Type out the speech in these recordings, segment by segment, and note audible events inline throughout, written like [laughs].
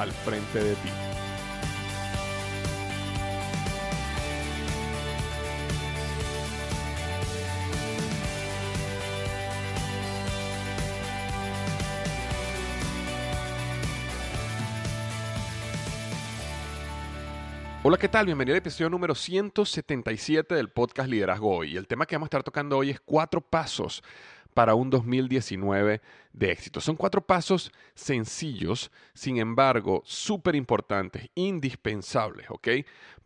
al frente de ti. Hola, ¿qué tal? Bienvenido al episodio número 177 del podcast Liderazgo Hoy. El tema que vamos a estar tocando hoy es cuatro pasos para un 2019 de éxito. Son cuatro pasos sencillos, sin embargo, súper importantes, indispensables, ¿ok?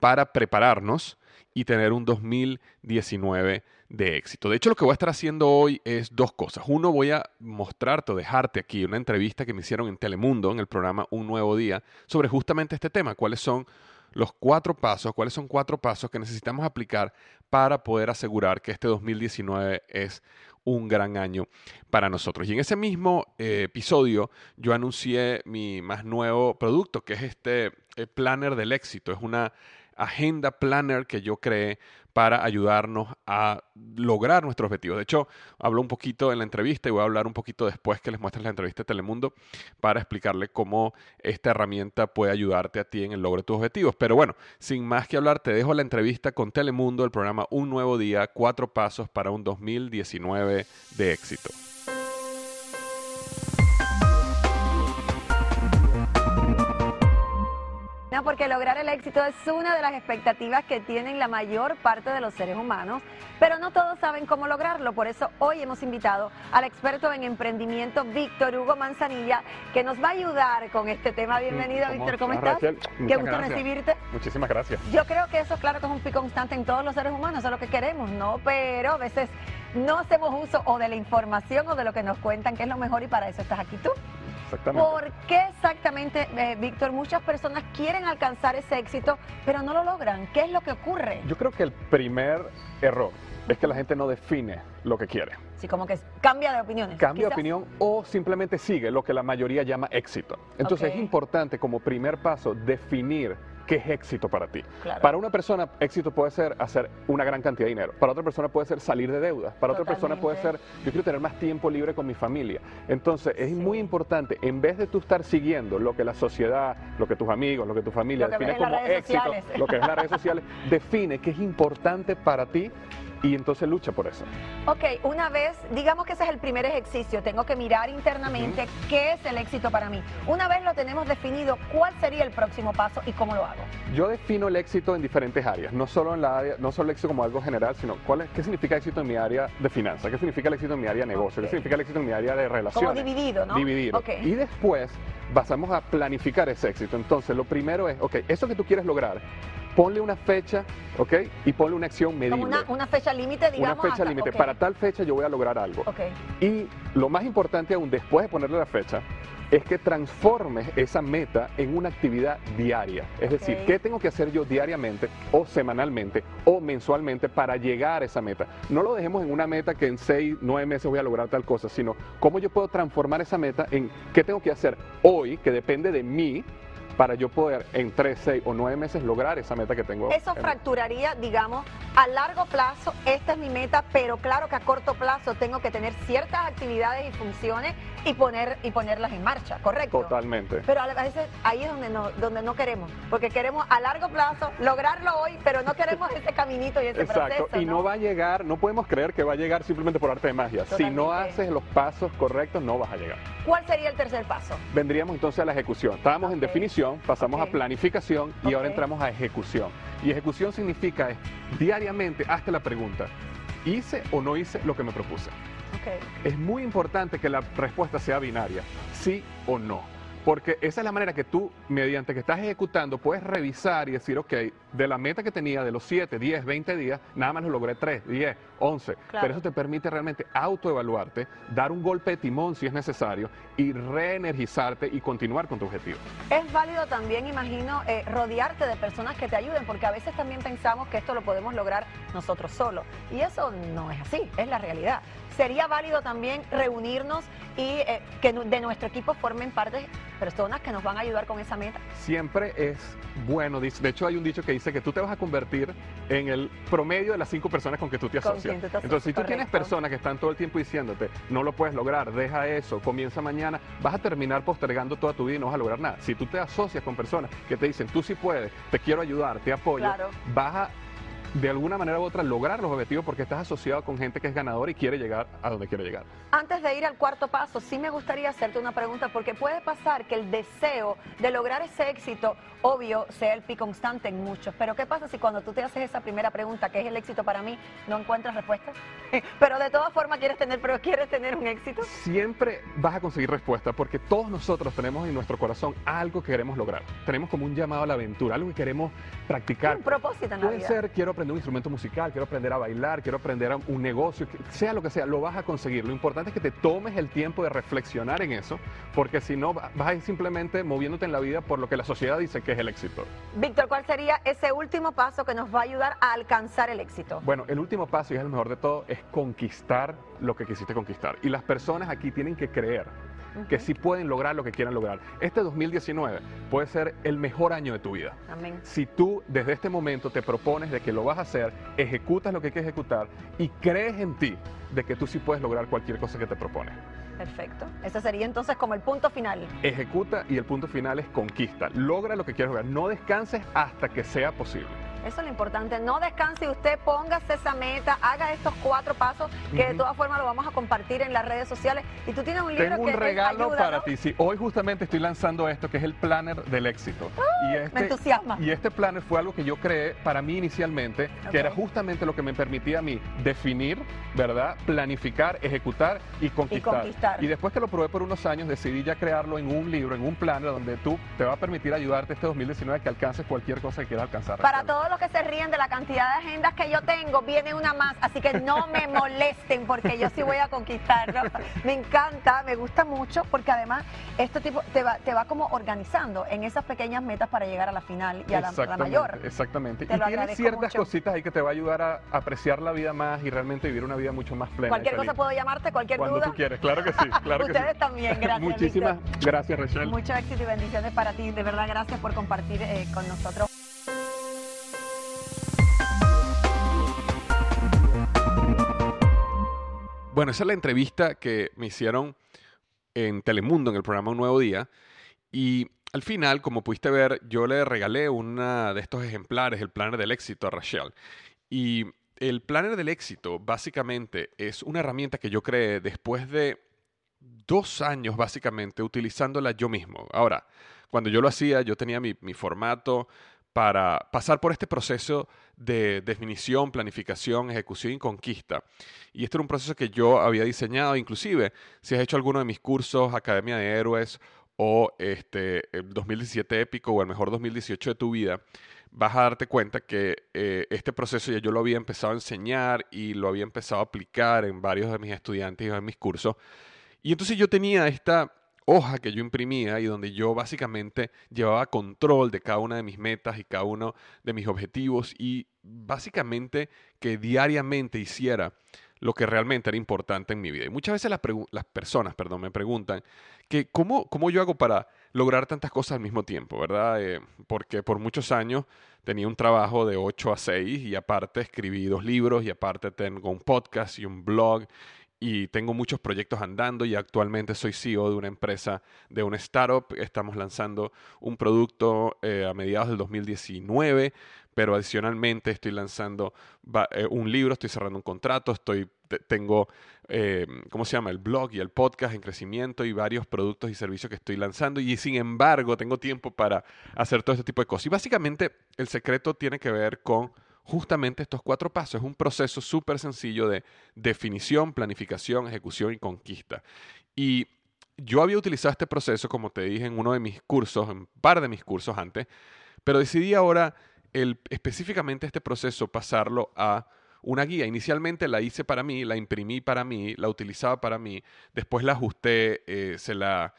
Para prepararnos y tener un 2019 de éxito. De hecho, lo que voy a estar haciendo hoy es dos cosas. Uno, voy a mostrarte o dejarte aquí una entrevista que me hicieron en Telemundo, en el programa Un Nuevo Día, sobre justamente este tema, cuáles son los cuatro pasos, cuáles son cuatro pasos que necesitamos aplicar para poder asegurar que este 2019 es un gran año para nosotros. Y en ese mismo eh, episodio yo anuncié mi más nuevo producto, que es este eh, Planner del Éxito. Es una agenda planner que yo creé para ayudarnos a lograr nuestros objetivos. De hecho, hablo un poquito en la entrevista y voy a hablar un poquito después que les muestre la entrevista de Telemundo para explicarle cómo esta herramienta puede ayudarte a ti en el logro de tus objetivos. Pero bueno, sin más que hablar, te dejo la entrevista con Telemundo, el programa Un Nuevo Día, cuatro pasos para un 2019 de éxito. Porque lograr el éxito es una de las expectativas que tienen la mayor parte de los seres humanos, pero no todos saben cómo lograrlo. Por eso hoy hemos invitado al experto en emprendimiento, Víctor Hugo Manzanilla, que nos va a ayudar con este tema. Bienvenido, Víctor, ¿cómo estás? Qué gusto recibirte. Muchísimas gracias. Yo creo que eso, claro, que es un pico constante en todos los seres humanos, eso es lo que queremos, ¿no? Pero a veces no hacemos uso o de la información o de lo que nos cuentan, que es lo mejor, y para eso estás aquí tú. ¿Por qué exactamente, eh, Víctor, muchas personas quieren alcanzar ese éxito, pero no lo logran? ¿Qué es lo que ocurre? Yo creo que el primer error es que la gente no define lo que quiere. Sí, como que cambia de opiniones. Cambia de opinión o simplemente sigue lo que la mayoría llama éxito. Entonces es importante como primer paso definir qué es éxito para ti. Para una persona, éxito puede ser hacer una gran cantidad de dinero. Para otra persona puede ser salir de deudas. Para otra persona puede ser, yo quiero tener más tiempo libre con mi familia. Entonces, es muy importante, en vez de tú estar siguiendo lo que la sociedad, lo que tus amigos, lo que tu familia define como éxito, lo que es las redes sociales, define qué es importante para ti y entonces lucha por eso. Ok, una vez, digamos que ese es el primer ejercicio, tengo que mirar internamente qué es el éxito para mí. Una vez lo tenemos definido, ¿cuál sería el próximo paso y cómo lo hago? Yo defino el éxito en diferentes áreas, no solo en la área, no solo el éxito como algo general, sino cuál es, qué significa éxito en mi área de finanzas, qué significa el éxito en mi área de negocio, qué significa el éxito en mi área de relaciones. Como dividido, ¿no? Dividido. Ok. Y después pasamos a planificar ese éxito. Entonces, lo primero es, ok, eso que tú quieres lograr, ponle una fecha, ok, y ponle una acción medible. Una, una fecha límite, Una digamos. fecha hasta- límite. Para tal fecha yo voy a lograr algo. Ok. Y lo más importante aún, después de ponerle la fecha, es que transformes esa meta en una actividad diaria. Es decir. ¿qué tengo que hacer yo diariamente o semanalmente o mensualmente para llegar a esa meta? No lo dejemos en una meta que en seis, nueve meses voy a lograr tal cosa, sino cómo yo puedo transformar esa meta en qué tengo que hacer hoy, que depende de mí, para yo poder en tres, seis o nueve meses lograr esa meta que tengo. Eso fracturaría, digamos, a largo plazo, esta es mi meta, pero claro que a corto plazo tengo que tener ciertas actividades y funciones y, poner, y ponerlas en marcha, ¿correcto? Totalmente. Pero a veces ahí es donde no, donde no queremos, porque queremos a largo plazo lograrlo hoy, pero no queremos ese caminito y ese Exacto, proceso. y no va a llegar, no podemos creer que va a llegar simplemente por arte de magia. Si no Totalmente. haces los pasos correctos, no vas a llegar. ¿Cuál sería el tercer paso? Vendríamos entonces a la ejecución. Estábamos en Ok. Pasamos a planificación y ahora entramos a ejecución. Y ejecución significa es diariamente hazte la pregunta, ¿hice o no hice lo que me propuse? Es muy importante que la respuesta sea binaria, sí o no. Porque esa es la manera que tú, mediante que estás ejecutando, puedes revisar y decir, ok, de la meta que tenía de los 7, 10, 20 días, nada más lo logré 3, 10, 11. Claro. Pero eso te permite realmente autoevaluarte, dar un golpe de timón si es necesario y reenergizarte y continuar con tu objetivo. Es válido también, imagino, eh, rodearte de personas que te ayuden, porque a veces también pensamos que esto lo podemos lograr nosotros solos. Y eso no es así, es la realidad. Sería válido también reunirnos y eh, que de nuestro equipo formen parte personas que nos van a ayudar con esa meta. Siempre es bueno, de hecho hay un dicho que dice que tú te vas a convertir en el promedio de las cinco personas con que tú te asocias. tú Entonces, si tú tienes personas que están todo el tiempo diciéndote, no lo puedes lograr, deja eso, comienza mañana, vas a terminar postergando toda tu vida y no vas a lograr nada. Si tú te asocias con personas que te dicen, tú sí puedes, te quiero ayudar, te apoyo, Claro. vas a de alguna manera u otra lograr los objetivos porque estás asociado con gente que es ganadora y quiere llegar a donde quiere llegar. Antes de ir al cuarto paso, sí me gustaría hacerte una pregunta, porque puede pasar que el deseo de lograr ese éxito, obvio, sea el pi constante en muchos. Pero ¿qué pasa si cuando tú te haces esa primera pregunta, ¿qué es el éxito para mí, no encuentras respuesta? [laughs] Pero de todas formas quieres tener, pero quieres tener un éxito. siempre vas a conseguir respuesta porque todos nosotros tenemos en nuestro corazón algo que queremos lograr. Tenemos como un llamado a la aventura, algo que queremos practicar. Un propósito en la Puede vida. ser, quiero aprender un instrumento musical, quiero aprender a bailar, quiero aprender a un negocio, que sea lo que sea, lo vas a conseguir. Lo importante es que te tomes el tiempo de reflexionar en eso, porque si no, va- vas a ir simplemente moviéndote en la vida por lo que la sociedad dice que es el éxito. Víctor, ¿cuál sería ese último paso que nos va a ayudar a alcanzar el éxito? Bueno, el último paso, y es el mejor de todo, es conquistar lo que quisiste conquistar. Y las personas aquí tienen que creer que sí pueden lograr lo que quieran lograr. Este 2019 puede ser el mejor año de tu vida. Amén. Si tú desde este momento te propones de que lo vas a hacer, ejecutas lo que hay que ejecutar y crees en ti de que tú sí puedes lograr cualquier cosa que te propones. Perfecto. Ese sería entonces como el punto final. Ejecuta y el punto final es conquista. Logra lo que quieres lograr. No descanses hasta que sea posible. Eso es lo importante. No descanse usted, póngase esa meta, haga estos cuatro pasos que de todas formas lo vamos a compartir en las redes sociales. Y tú tienes un libro Tengo que un regalo ayuda, para ¿no? ti. Sí, hoy justamente estoy lanzando esto que es el planner del éxito. y este, me entusiasma. Y este planner fue algo que yo creé para mí inicialmente, que era justamente lo que me permitía a mí definir, ¿verdad? Planificar, ejecutar y conquistar. conquistar. Y después que lo probé por unos años, decidí ya crearlo en un libro, en un planner donde tú te va a permitir ayudarte este 2019 que alcances cualquier cosa que quieras alcanzar. Para todos los que se ríen de la cantidad de agendas que yo tengo, viene una más, así que no me [laughs] molesten porque yo sí voy a conquistarlo. Me encanta, me gusta mucho porque además este tipo te va, te va como organizando en esas pequeñas metas para llegar a la final y a la, la mayor. Exactamente. Te y lo tiene agradezco ciertas mucho. cositas ahí que te va a ayudar a apreciar la vida más y realmente vivir una vida mucho más plena. Cualquier cosa puedo llamarte, cualquier Cuando duda. tú quieres, claro que sí, claro que sí. Ustedes también, gracias. Muchísimas gracias, Rachel. Mucho éxito y bendiciones para ti. De verdad, gracias por compartir eh, con nosotros. Bueno, esa es la entrevista que me hicieron en Telemundo, en el programa Un Nuevo Día. Y al final, como pudiste ver, yo le regalé una de estos ejemplares, el planner del éxito, a Rachel. Y el planner del éxito básicamente es una herramienta que yo creé después de dos años básicamente utilizándola yo mismo. Ahora, cuando yo lo hacía, yo tenía mi, mi formato para pasar por este proceso de definición, planificación, ejecución y conquista. Y este era un proceso que yo había diseñado, inclusive si has hecho alguno de mis cursos, Academia de Héroes o este, el 2017 épico o el mejor 2018 de tu vida, vas a darte cuenta que eh, este proceso ya yo lo había empezado a enseñar y lo había empezado a aplicar en varios de mis estudiantes y en mis cursos. Y entonces yo tenía esta hoja que yo imprimía y donde yo básicamente llevaba control de cada una de mis metas y cada uno de mis objetivos y básicamente que diariamente hiciera lo que realmente era importante en mi vida. Y muchas veces las, personas perdón, me preguntan que cómo, cómo, yo hago para lograr tantas cosas al mismo tiempo, ¿verdad? Eh, porque por muchos años tenía un trabajo de 8 a 6 y aparte escribí dos libros y aparte tengo un podcast y un blog y tengo muchos proyectos andando y actualmente soy CEO de una empresa, de una startup. Estamos lanzando un producto eh, a mediados del 2019, pero adicionalmente estoy lanzando eh, un libro, estoy cerrando un contrato, estoy, tengo, eh, ¿cómo se llama? El blog y el podcast en crecimiento y varios productos y servicios que estoy lanzando y sin embargo tengo tiempo para hacer todo este tipo de cosas. Y básicamente el secreto tiene que ver con justamente estos cuatro pasos. Es un proceso súper sencillo de definición, planificación, ejecución y conquista. Y yo había utilizado este proceso, como te dije, en uno de mis cursos, en un par de mis cursos antes, pero decidí ahora específicamente este proceso pasarlo a una guía. Inicialmente la hice para mí, la imprimí para mí, la utilizaba para mí, después la ajusté, eh, se la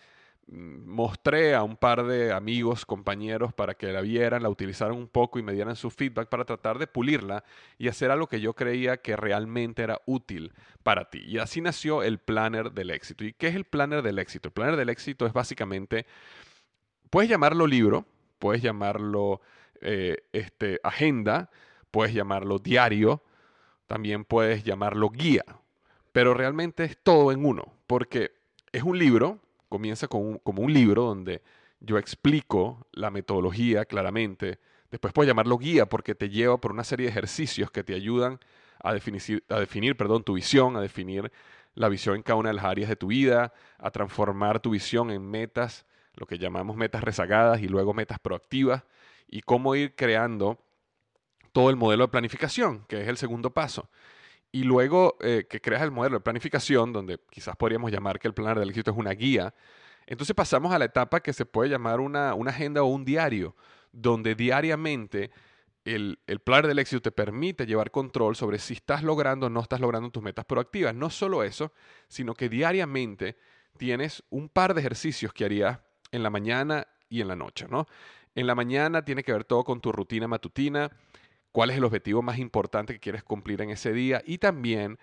mostré a un par de amigos, compañeros, para que la vieran, la utilizaran un poco y me dieran su feedback para tratar de pulirla y hacer algo que yo creía que realmente era útil para ti. Y así nació el planner del éxito. ¿Y qué es el planner del éxito? El planner del éxito es básicamente, puedes llamarlo libro, puedes llamarlo eh, este, agenda, puedes llamarlo diario, también puedes llamarlo guía, pero realmente es todo en uno, porque es un libro comienza como un libro donde yo explico la metodología claramente. Después puedes llamarlo guía porque te lleva por una serie de ejercicios que te ayudan a definir, a definir perdón, tu visión, a definir la visión en cada una de las áreas de tu vida, a transformar tu visión en metas, lo que llamamos metas rezagadas y luego metas proactivas, y cómo ir creando todo el modelo de planificación, que es el segundo paso. Y luego eh, que creas el modelo de planificación, donde quizás podríamos llamar que el plan del éxito es una guía, entonces pasamos a la etapa que se puede llamar una, agenda o un diario, donde diariamente el, el plan del éxito te permite llevar control sobre si estás logrando o no estás logrando tus metas proactivas. No solo eso, sino que diariamente tienes un par de ejercicios que harías en la mañana y en la noche, ¿no? En la mañana tiene que ver todo con tu rutina matutina, cuál es el objetivo más importante que quieres cumplir en ese día y también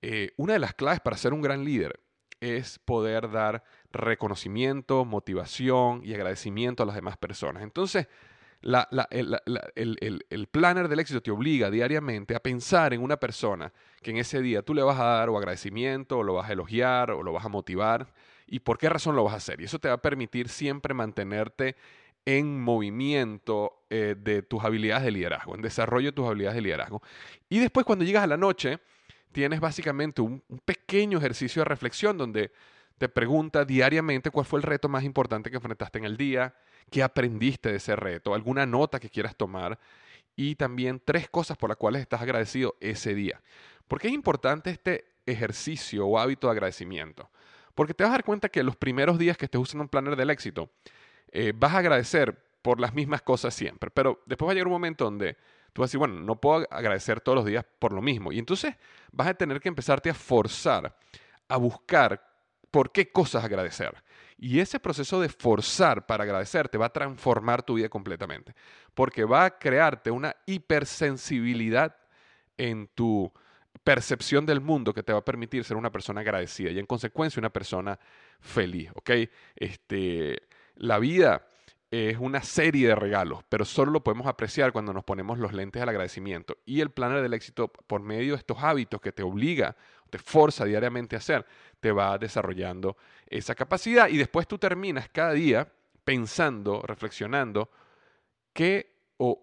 eh, una de las claves para ser un gran líder es poder dar reconocimiento, motivación y agradecimiento a las demás personas. Entonces, el, el, planner del éxito te obliga diariamente a pensar en una persona que en ese día tú le vas a dar o agradecimiento, o lo vas a elogiar, o lo vas a motivar, y por qué razón lo vas a hacer. Y eso te va a permitir siempre mantenerte en movimiento eh, de tus habilidades de liderazgo, en desarrollo de tus habilidades de liderazgo. Y después cuando llegas a la noche, tienes básicamente un, pequeño ejercicio de reflexión donde te pregunta diariamente cuál fue el reto más importante que enfrentaste en el día, qué aprendiste de ese reto, alguna nota que quieras tomar y también tres cosas por las cuales estás agradecido ese día. ¿Por qué es importante este ejercicio o hábito de agradecimiento? Porque te vas a dar cuenta que los primeros días que estés usando un planner del éxito, eh, vas a agradecer por las mismas cosas siempre, pero después va a llegar un momento donde tú vas a decir, bueno, no puedo agradecer todos los días por lo mismo. Y entonces vas a tener que empezarte a forzar a buscar por qué cosas agradecer. Y ese proceso de forzar para agradecer te va a transformar tu vida completamente, porque va a crearte una hipersensibilidad en tu percepción del mundo que te va a permitir ser una persona agradecida y en consecuencia una persona feliz, ¿ok? Este, la vida es una serie de regalos, pero solo lo podemos apreciar cuando nos ponemos los lentes del agradecimiento. Y el planner del éxito, por medio de estos hábitos que te obliga, te forza diariamente a hacer, te va desarrollando esa capacidad. Y después tú terminas cada día pensando, reflexionando, qué o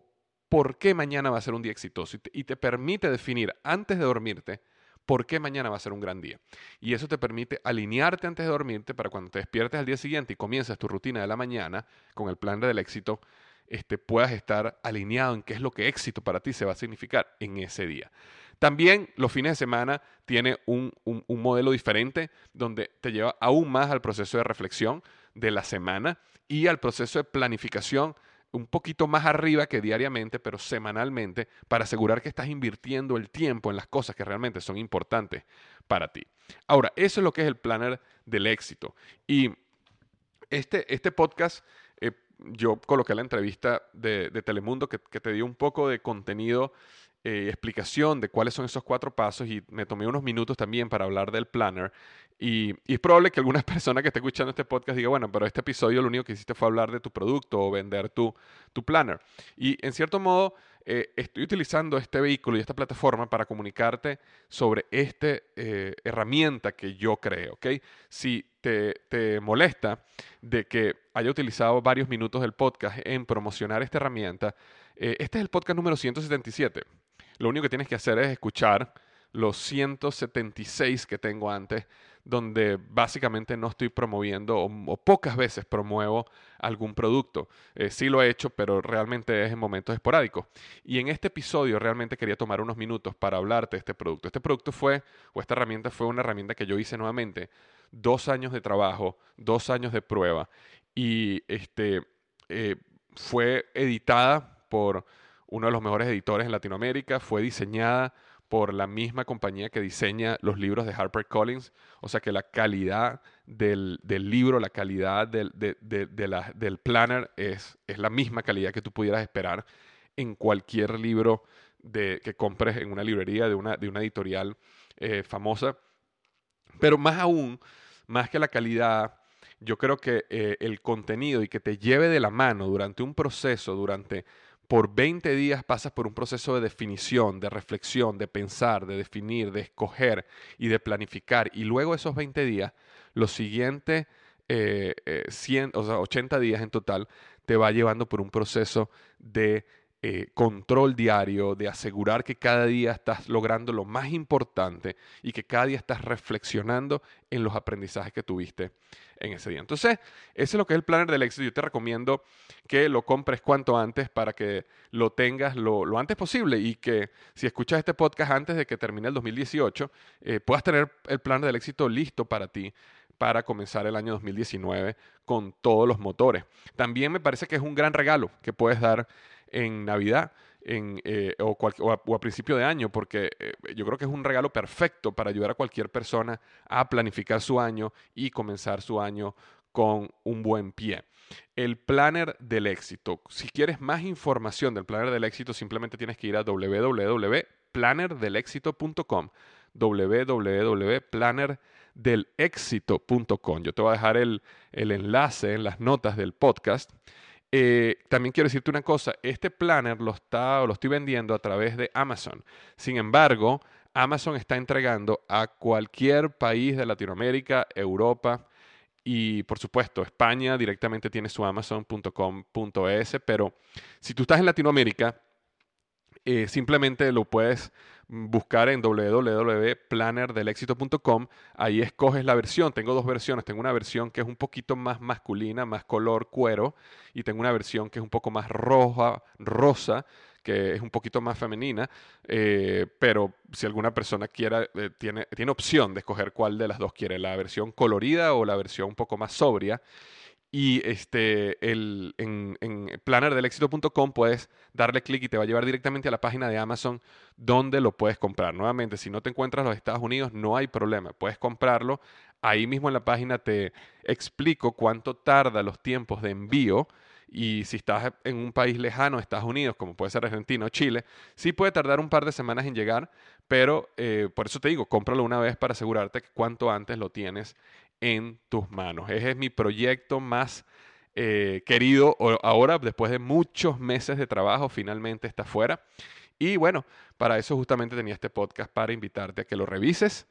por qué mañana va a ser un día exitoso y te, permite definir antes de dormirte por qué mañana va a ser un gran día. Y eso te permite alinearte antes de dormirte para cuando te despiertes al día siguiente y comienzas tu rutina de la mañana con el plan del éxito, este, puedas estar alineado en qué es lo que éxito para ti se va a significar en ese día. También los fines de semana tiene un, un modelo diferente donde te lleva aún más al proceso de reflexión de la semana y al proceso de planificación un poquito más arriba que diariamente, pero semanalmente, para asegurar que estás invirtiendo el tiempo en las cosas que realmente son importantes para ti. Ahora, eso es lo que es el planner del éxito. Y este, este podcast, eh, yo coloqué la entrevista de, Telemundo que, que, te dio un poco de contenido eh, explicación de cuáles son esos cuatro pasos y me tomé unos minutos también para hablar del planner. Y, es probable que alguna [laughs] persona que esté escuchando este podcast diga, bueno, pero este episodio lo único que hiciste fue hablar de tu producto o vender tu, tu planner. Y en cierto modo, eh, estoy utilizando este vehículo y esta plataforma para comunicarte sobre esta eh, herramienta que yo creo, ¿ok? Si te, te, molesta de que haya utilizado varios minutos del podcast en promocionar esta herramienta, este es el podcast número 177. Lo único que tienes que hacer es escuchar los 176 que tengo antes, donde básicamente no estoy promoviendo o, pocas veces promuevo algún producto. Eh, sí lo he hecho, pero realmente es en momentos esporádicos. Y en este episodio realmente quería tomar unos minutos para hablarte de este producto. Este producto fue, o esta herramienta fue una herramienta que yo hice nuevamente, dos años de trabajo, dos años de prueba, y este, eh, fue editada por uno de los mejores editores en Latinoamérica, fue diseñada por la misma compañía que diseña los libros de HarperCollins, o sea que la calidad del, libro, la calidad del, del planner es, es, la misma calidad que tú pudieras esperar en cualquier libro de, que compres en una librería de una, de una editorial eh, famosa. Pero más aún, más que la calidad, yo creo que eh, el contenido y que te lleve de la mano durante un proceso, durante por 20 días pasas por un proceso de definición, de reflexión, de pensar, de definir, de escoger y de planificar. Y luego esos 20 días, los siguientes 100, eh, eh, o sea, 80 días en total, te va llevando por un proceso de eh, control diario, de asegurar que cada día estás logrando lo más importante y que cada día estás reflexionando en los aprendizajes que tuviste en ese día. Entonces, ese es lo que es el planner del éxito. Yo te recomiendo que lo compres cuanto antes para que lo tengas lo, antes posible y que si escuchas este podcast antes de que termine el 2018, eh, puedas tener el planner del éxito listo para ti para comenzar el año 2019 con todos los motores. También me parece que es un gran regalo que puedes dar en Navidad en, eh, o, a, principio de año, porque eh, yo creo que es un regalo perfecto para ayudar a cualquier persona a planificar su año y comenzar su año con un buen pie. El planner del éxito. Si quieres más información del planner del éxito, simplemente tienes que ir a www.plannerdelexito.com www.plannerdelexito.com. Yo te voy a dejar el, el enlace en las notas del podcast eh, también quiero decirte una cosa, este planner lo, está, lo estoy vendiendo a través de Amazon. Sin embargo, Amazon está entregando a cualquier país de Latinoamérica, Europa y por supuesto España directamente tiene su amazon.com.es, pero si tú estás en Latinoamérica, eh, simplemente lo puedes buscar en www.plannerdelexito.com. Ahí escoges la versión. Tengo dos versiones. Tengo una versión que es un poquito más masculina, más color cuero, y tengo una versión que es un poco más roja, rosa, que es un poquito más femenina. Eh, pero si alguna persona quiera, eh, tiene, tiene opción de escoger cuál de las dos quiere, la versión colorida o la versión un poco más sobria. Y este, el, en, en plannerdelexito.com puedes darle clic y te va a llevar directamente a la página de Amazon donde lo puedes comprar. Nuevamente, si no te encuentras en los Estados Unidos, no hay problema. Puedes comprarlo. Ahí mismo en la página te explico cuánto tarda los tiempos de envío. Y si estás en un país lejano, Estados Unidos, como puede ser Argentina o Chile, sí puede tardar un par de semanas en llegar, pero eh, por eso te digo, cómpralo una vez para asegurarte que cuanto antes lo tienes en tus manos. Ese es mi proyecto más eh, querido ahora, después de muchos meses de trabajo, finalmente está fuera. Y bueno, para eso justamente tenía este podcast para invitarte a que lo revises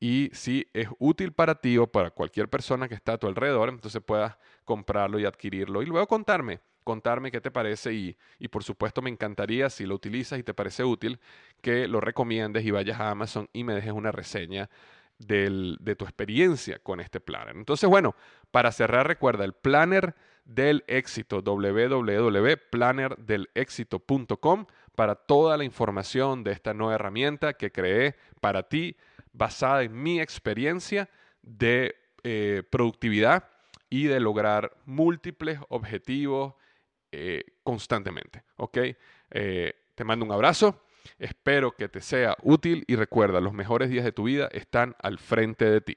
y si es útil para ti o para cualquier persona que está a tu alrededor, entonces puedas comprarlo y adquirirlo y luego contarme contarme qué te parece y, y por supuesto me encantaría si lo utilizas y te parece útil que lo recomiendes y vayas a Amazon y me dejes una reseña de tu experiencia con este planner. Entonces, bueno, para cerrar, recuerda el planner del éxito, www.plannerdelexito.com para toda la información de esta nueva herramienta que creé para ti, basada en mi experiencia de eh, productividad y de lograr múltiples objetivos eh, constantemente. ¿Ok? Eh, te mando un abrazo Espero que te sea útil y recuerda, los mejores días de tu vida están al frente de ti.